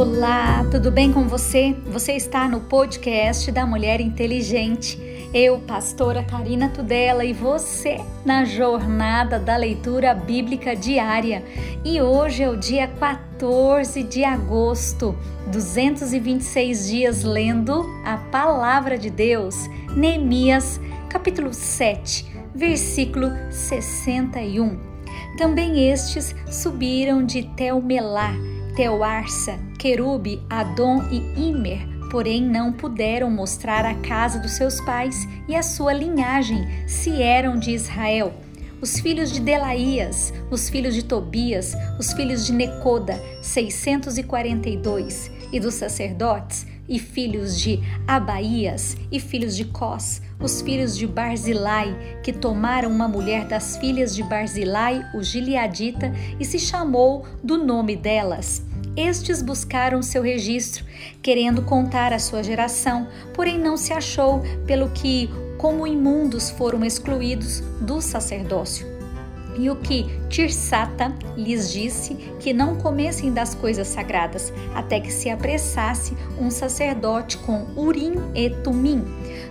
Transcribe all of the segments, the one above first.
Olá, tudo bem com você? Você está no podcast da Mulher Inteligente. Eu, pastora Karina Tudela, e você na jornada da leitura bíblica diária. E hoje é o dia 14 de agosto, 226 dias lendo a palavra de Deus. Neemias, capítulo 7, versículo 61. Também estes subiram de Telmelá Teoarsa, Querube, Adom e Imer, porém não puderam mostrar a casa dos seus pais e a sua linhagem, se eram de Israel. Os filhos de Delaías, os filhos de Tobias, os filhos de Necoda, 642, e dos sacerdotes, e filhos de Abaías, e filhos de Cós, os filhos de Barzilai, que tomaram uma mulher das filhas de Barzilai, o Gileadita, e se chamou do nome delas. Estes buscaram seu registro, querendo contar a sua geração, porém não se achou, pelo que, como imundos, foram excluídos do sacerdócio e o que Tirsata lhes disse que não comessem das coisas sagradas, até que se apressasse um sacerdote com Urim e Tumim.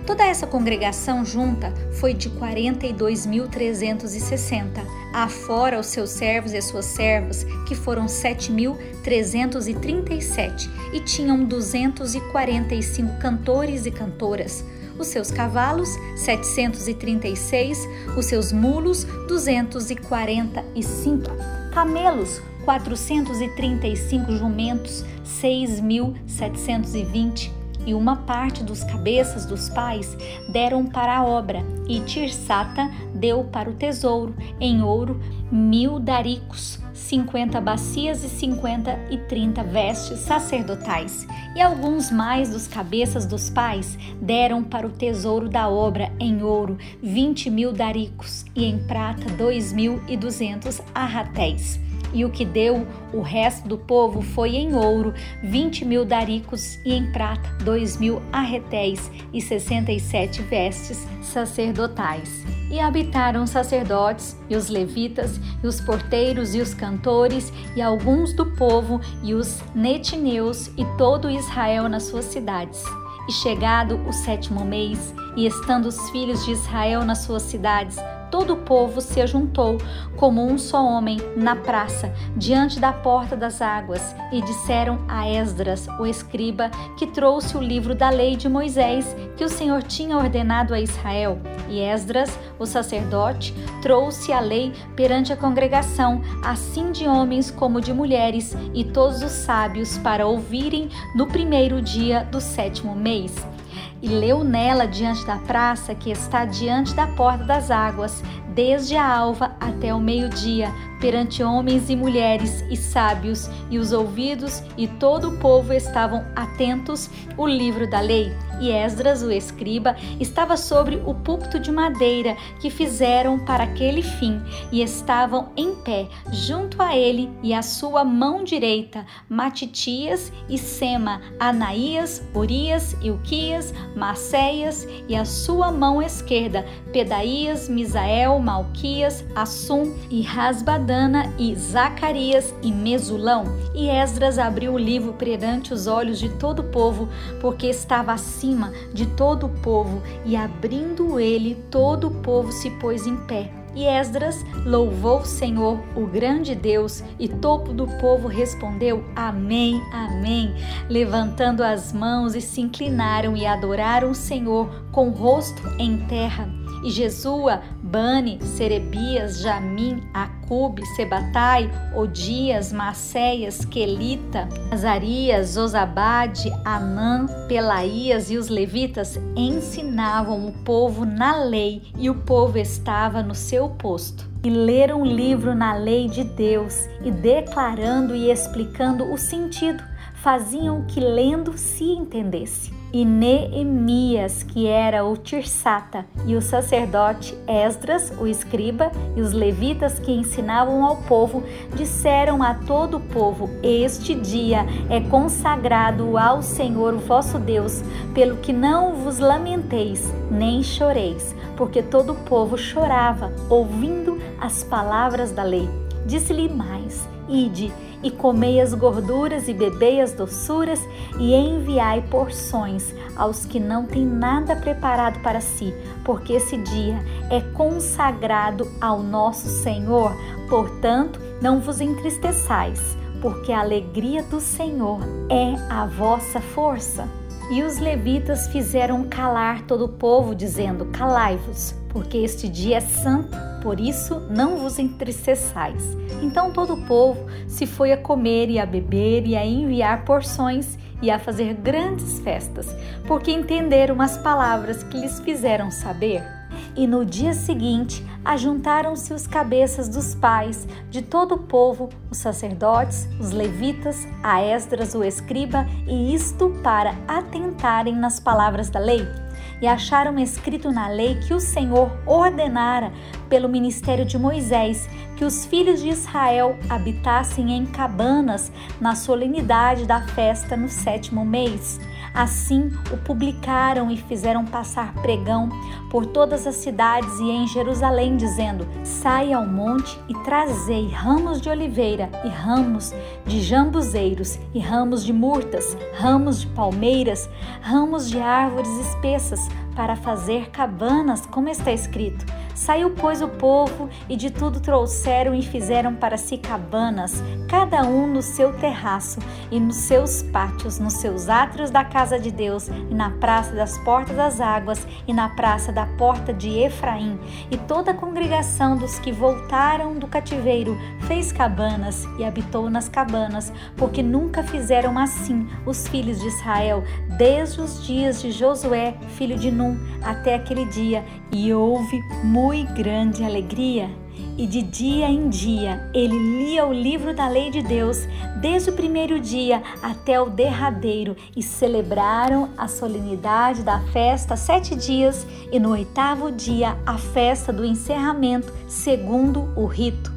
Toda essa congregação junta foi de 42.360, afora os seus servos e as suas servas, que foram 7.337, e tinham 245 cantores e cantoras os seus cavalos, 736, os seus mulos, 245, camelos, 435 jumentos, 6.720 e uma parte dos cabeças dos pais deram para a obra, e Tirsata deu para o tesouro, em ouro, mil daricos, cinquenta bacias e cinquenta e trinta vestes sacerdotais. E alguns mais dos cabeças dos pais deram para o tesouro da obra, em ouro, vinte mil daricos, e em prata, dois mil e duzentos arratéis e o que deu o resto do povo foi em ouro vinte mil daricos e em prata dois mil arretéis e sessenta e sete vestes sacerdotais. E habitaram os sacerdotes e os levitas e os porteiros e os cantores e alguns do povo e os netineus e todo Israel nas suas cidades. E chegado o sétimo mês, e estando os filhos de Israel nas suas cidades, todo o povo se ajuntou como um só homem na praça, diante da porta das águas, e disseram a Esdras, o escriba, que trouxe o livro da lei de Moisés, que o Senhor tinha ordenado a Israel. E Esdras, o sacerdote, trouxe a lei perante a congregação, assim de homens como de mulheres, e todos os sábios, para ouvirem no primeiro dia do sétimo mês e leu nela diante da praça que está diante da porta das águas, desde a alva até o meio-dia, perante homens e mulheres e sábios, e os ouvidos e todo o povo estavam atentos o livro da lei. E Esdras, o escriba, estava sobre o púlpito de madeira que fizeram para aquele fim, e estavam em pé junto a ele e à sua mão direita Matitias e Sema, Anaías, Urias, Ilquias, Maceias e a sua mão esquerda Pedaías, Misael, Malquias, Assum e Rasbadana e Zacarias e Mesulão. E Esdras abriu o livro perante os olhos de todo o povo, porque estava acima de todo o povo, e abrindo ele, todo o povo se pôs em pé. E Esdras louvou o Senhor, o grande Deus, e todo do povo respondeu: Amém, Amém, levantando as mãos e se inclinaram e adoraram o Senhor com o rosto em terra e Jesua, Bani, Serebias, Jamim, Acube, Sebatai, Odias, Maceias, Quelita, Azarias, Osabade, Anã, Pelaías e os levitas ensinavam o povo na lei e o povo estava no seu posto. E leram o livro na lei de Deus e declarando e explicando o sentido, faziam que lendo se entendesse e Neemias, que era o Tirsata, e o sacerdote Esdras, o escriba, e os levitas que ensinavam ao povo, disseram a todo o povo: Este dia é consagrado ao Senhor vosso Deus, pelo que não vos lamenteis, nem choreis, porque todo o povo chorava, ouvindo as palavras da lei. Disse-lhe mais: Ide e comei as gorduras e bebei as doçuras e enviai porções aos que não têm nada preparado para si, porque esse dia é consagrado ao nosso Senhor. Portanto, não vos entristeçais, porque a alegria do Senhor é a vossa força. E os levitas fizeram calar todo o povo, dizendo: Calai-vos, porque este dia é santo, por isso não vos entristeçais. Então todo o povo se foi a comer e a beber e a enviar porções e a fazer grandes festas, porque entenderam as palavras que lhes fizeram saber. E no dia seguinte ajuntaram-se os cabeças dos pais de todo o povo, os sacerdotes, os levitas, a Esdras, o escriba, e isto para atentarem nas palavras da lei. E acharam escrito na lei que o Senhor ordenara, pelo ministério de Moisés, que os filhos de Israel habitassem em cabanas na solenidade da festa no sétimo mês Assim o publicaram e fizeram passar pregão por todas as cidades e em Jerusalém, dizendo: Saia ao monte e trazei ramos de oliveira e ramos de jambuzeiros e ramos de murtas, ramos de palmeiras, ramos de árvores espessas, para fazer cabanas, como está escrito. Saiu, pois, o povo e de tudo trouxeram e fizeram para si cabanas, cada um no seu terraço e nos seus pátios, nos seus átrios da casa de Deus, e na praça das portas das águas e na praça da porta de Efraim. E toda a congregação dos que voltaram do cativeiro fez cabanas e habitou nas cabanas, porque nunca fizeram assim os filhos de Israel, desde os dias de Josué, filho de Num, até aquele dia, e houve muito grande alegria. E de dia em dia ele lia o livro da lei de Deus, desde o primeiro dia até o derradeiro, e celebraram a solenidade da festa sete dias, e no oitavo dia a festa do encerramento, segundo o rito.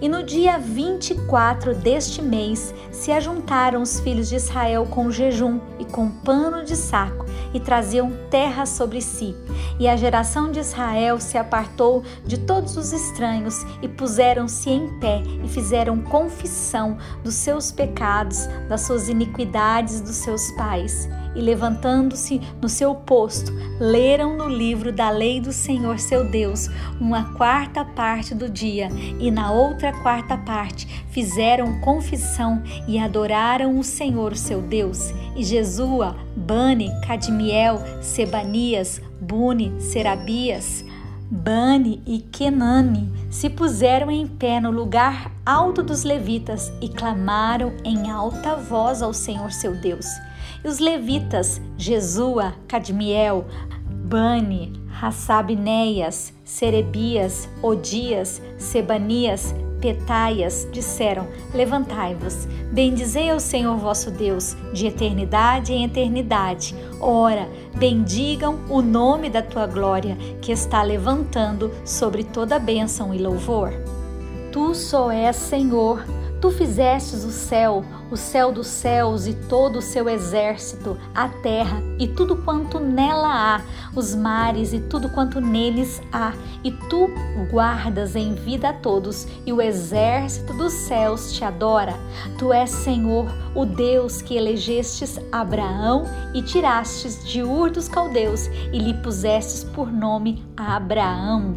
E no dia 24 deste mês se ajuntaram os filhos de Israel com jejum e com pano de saco e traziam terra sobre si. E a geração de Israel se apartou de todos os estranhos e puseram-se em pé e fizeram confissão dos seus pecados, das suas iniquidades dos seus pais e levantando-se no seu posto, leram no livro da lei do Senhor seu Deus uma quarta parte do dia, e na outra quarta parte fizeram confissão e adoraram o Senhor seu Deus. E Jesua, Bani, Cadmiel, Sebanias, Buni, Serabias, Bani e Kenani se puseram em pé no lugar alto dos levitas e clamaram em alta voz ao Senhor seu Deus. E os levitas, Jesua, Cadmiel, Bani, Hassabneias, Serebias, Odias, Sebanias, Petaias, disseram: Levantai-vos, bendizei ao Senhor vosso Deus, de eternidade em eternidade. Ora, bendigam o nome da tua glória, que está levantando sobre toda bênção e louvor. Tu só és Senhor, tu fizestes o céu, o céu dos céus e todo o seu exército, a terra e tudo quanto nela há, os mares e tudo quanto neles há, e tu guardas em vida a todos, e o exército dos céus te adora. Tu és Senhor, o Deus que elegestes Abraão e tirastes de Ur dos caldeus e lhe pusestes por nome Abraão,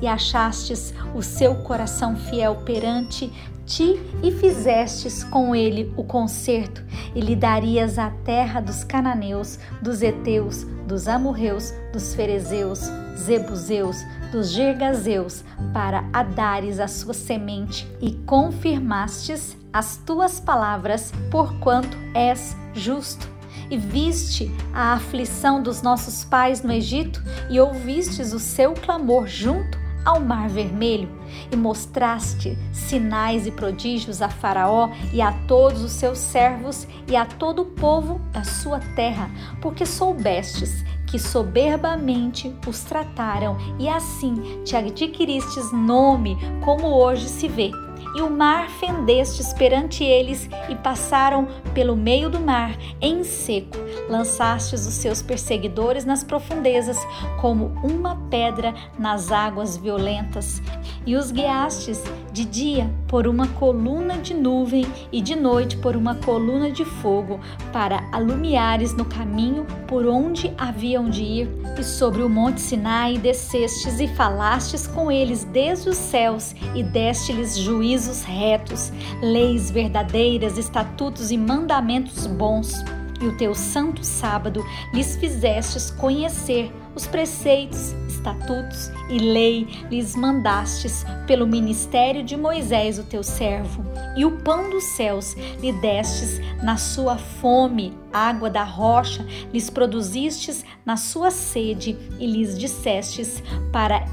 e achastes o seu coração fiel perante ti e fizestes com ele o concerto, e lhe darias a terra dos cananeus, dos heteus, dos amorreus, dos ferezeus, zebuseus, dos gergazeus, para a dares a sua semente, e confirmastes as tuas palavras, porquanto és justo. E viste a aflição dos nossos pais no Egito, e ouvistes o seu clamor junto ao Mar Vermelho e mostraste sinais e prodígios a Faraó e a todos os seus servos e a todo o povo da sua terra, porque soubestes que soberbamente os trataram e assim te adquiristes nome, como hoje se vê. E o mar fendestes perante eles e passaram pelo meio do mar em seco. Lançastes os seus perseguidores nas profundezas, como uma pedra nas águas violentas, e os guiastes de dia por uma coluna de nuvem e de noite por uma coluna de fogo, para alumiares no caminho por onde haviam de ir. E sobre o monte Sinai descestes e falastes com eles desde os céus e deste-lhes juízos retos, leis verdadeiras, estatutos e mandamentos bons. E o teu santo sábado lhes fizestes conhecer os preceitos, estatutos e lei lhes mandastes pelo ministério de Moisés, o teu servo, e o pão dos céus lhe destes na sua fome, água da rocha lhes produzistes na sua sede, e lhes dissestes para,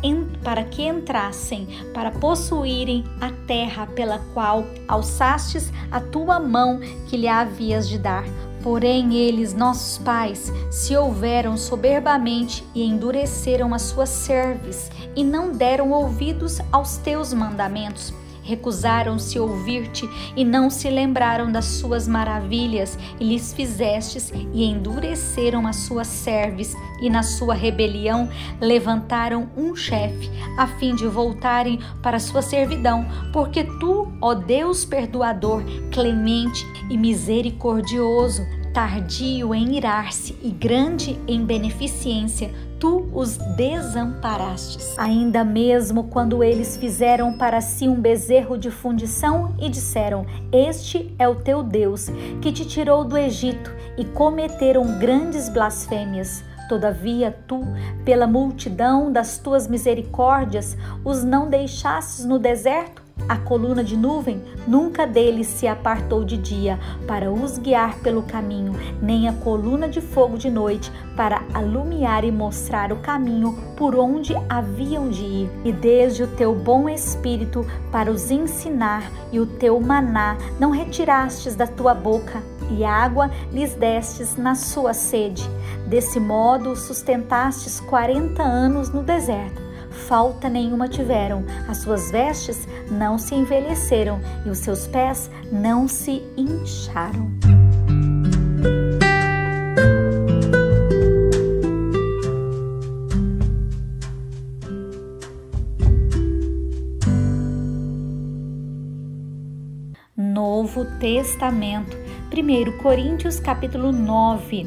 para que entrassem, para possuírem a terra pela qual alçastes a tua mão que lhe havias de dar Porém, eles, nossos pais, se houveram soberbamente e endureceram as suas cerves, e não deram ouvidos aos teus mandamentos. Recusaram-se ouvir-te e não se lembraram das suas maravilhas, e lhes fizestes e endureceram as suas serves, e na sua rebelião levantaram um chefe, a fim de voltarem para sua servidão, porque tu, ó Deus perdoador, clemente e misericordioso, tardio em irar-se e grande em beneficência, tu os desamparastes. Ainda mesmo quando eles fizeram para si um bezerro de fundição e disseram: Este é o teu Deus, que te tirou do Egito, e cometeram grandes blasfêmias. Todavia, tu, pela multidão das tuas misericórdias, os não deixastes no deserto? A coluna de nuvem nunca deles se apartou de dia para os guiar pelo caminho, nem a coluna de fogo de noite para alumiar e mostrar o caminho por onde haviam de ir. E desde o teu bom espírito para os ensinar e o teu maná não retirastes da tua boca, e água lhes destes na sua sede. Desse modo sustentastes quarenta anos no deserto falta nenhuma tiveram, as suas vestes não se envelheceram e os seus pés não se incharam. Novo Testamento, 1 Coríntios capítulo 9.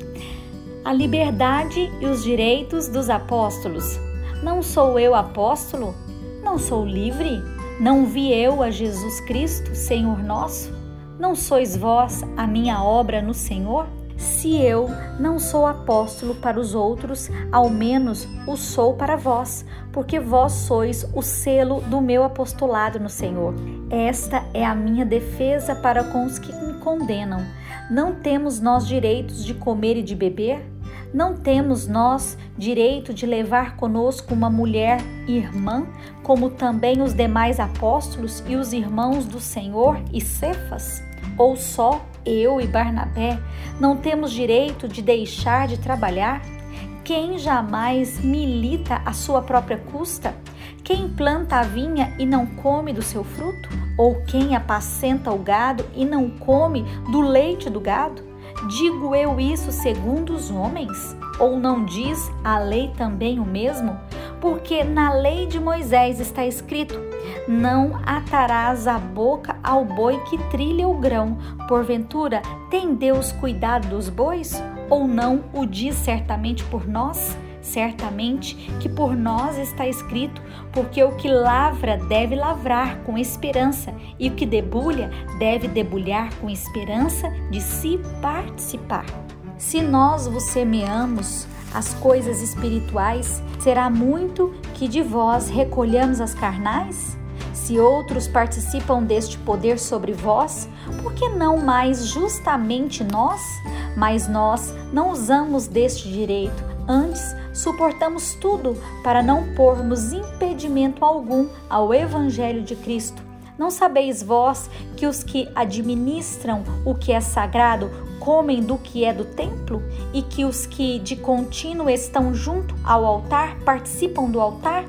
A liberdade e os direitos dos apóstolos. Não sou eu apóstolo? Não sou livre? Não vi eu a Jesus Cristo, Senhor nosso? Não sois vós a minha obra no Senhor? Se eu não sou apóstolo para os outros, ao menos o sou para vós, porque vós sois o selo do meu apostolado no Senhor. Esta é a minha defesa para com os que me condenam. Não temos nós direitos de comer e de beber? Não temos nós direito de levar conosco uma mulher irmã, como também os demais apóstolos e os irmãos do Senhor e Cefas? Ou só eu e Barnabé não temos direito de deixar de trabalhar? Quem jamais milita a sua própria custa? Quem planta a vinha e não come do seu fruto? Ou quem apacenta o gado e não come do leite do gado? Digo eu isso segundo os homens? Ou não diz a lei também o mesmo? Porque na lei de Moisés está escrito: Não atarás a boca ao boi que trilha o grão. Porventura, tem Deus cuidado dos bois? Ou não o diz certamente por nós? Certamente que por nós está escrito, porque o que lavra deve lavrar com esperança, e o que debulha deve debulhar com esperança de se participar. Se nós vos semeamos as coisas espirituais, será muito que de vós recolhamos as carnais? Se outros participam deste poder sobre vós, por que não mais justamente nós? Mas nós não usamos deste direito, antes suportamos tudo para não pormos impedimento algum ao Evangelho de Cristo. Não sabeis vós que os que administram o que é sagrado comem do que é do templo e que os que de contínuo estão junto ao altar participam do altar?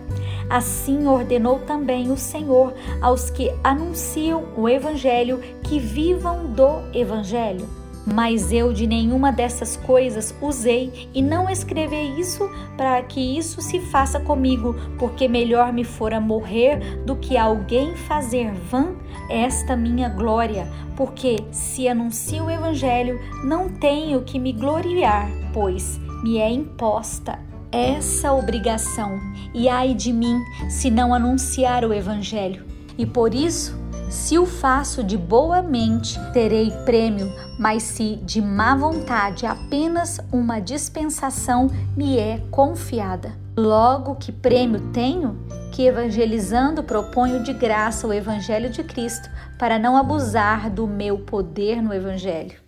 Assim ordenou também o Senhor aos que anunciam o Evangelho que vivam do Evangelho. Mas eu de nenhuma dessas coisas usei e não escrevi isso para que isso se faça comigo, porque melhor me fora morrer do que alguém fazer vã esta minha glória, porque se anuncio o evangelho, não tenho que me gloriar, pois me é imposta essa obrigação, e ai de mim se não anunciar o evangelho. E por isso se o faço de boa mente, terei prêmio, mas se de má vontade apenas uma dispensação me é confiada. Logo que prêmio tenho, que evangelizando proponho de graça o evangelho de Cristo, para não abusar do meu poder no evangelho.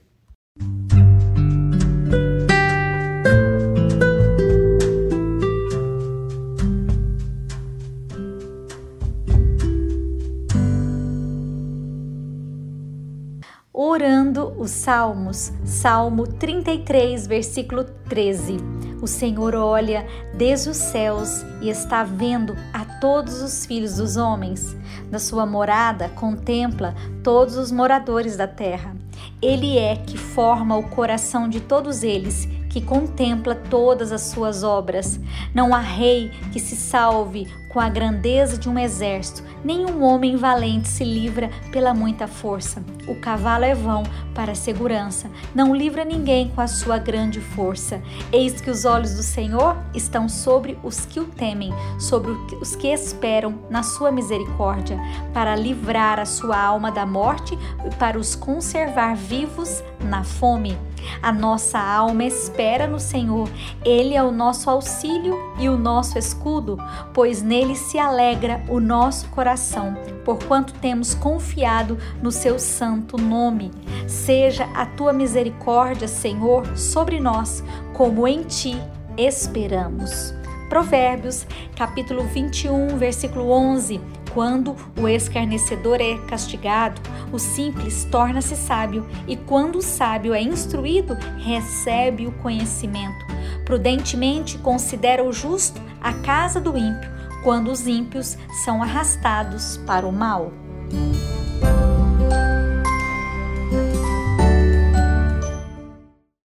Orando os Salmos, Salmo 33, versículo 13. O Senhor olha desde os céus e está vendo a todos os filhos dos homens. Da sua morada contempla todos os moradores da terra. Ele é que forma o coração de todos eles que contempla todas as suas obras. Não há rei que se salve com a grandeza de um exército, nenhum homem valente se livra pela muita força. O cavalo é vão para a segurança, não livra ninguém com a sua grande força. Eis que os olhos do Senhor estão sobre os que o temem, sobre os que esperam na sua misericórdia, para livrar a sua alma da morte e para os conservar vivos na fome. A nossa alma espera no Senhor, Ele é o nosso auxílio e o nosso escudo, pois nele se alegra o nosso coração, porquanto temos confiado no seu santo nome. Seja a tua misericórdia, Senhor, sobre nós, como em ti esperamos. Provérbios, capítulo 21, versículo 11. Quando o escarnecedor é castigado, o simples torna-se sábio, e quando o sábio é instruído, recebe o conhecimento. Prudentemente considera o justo a casa do ímpio, quando os ímpios são arrastados para o mal.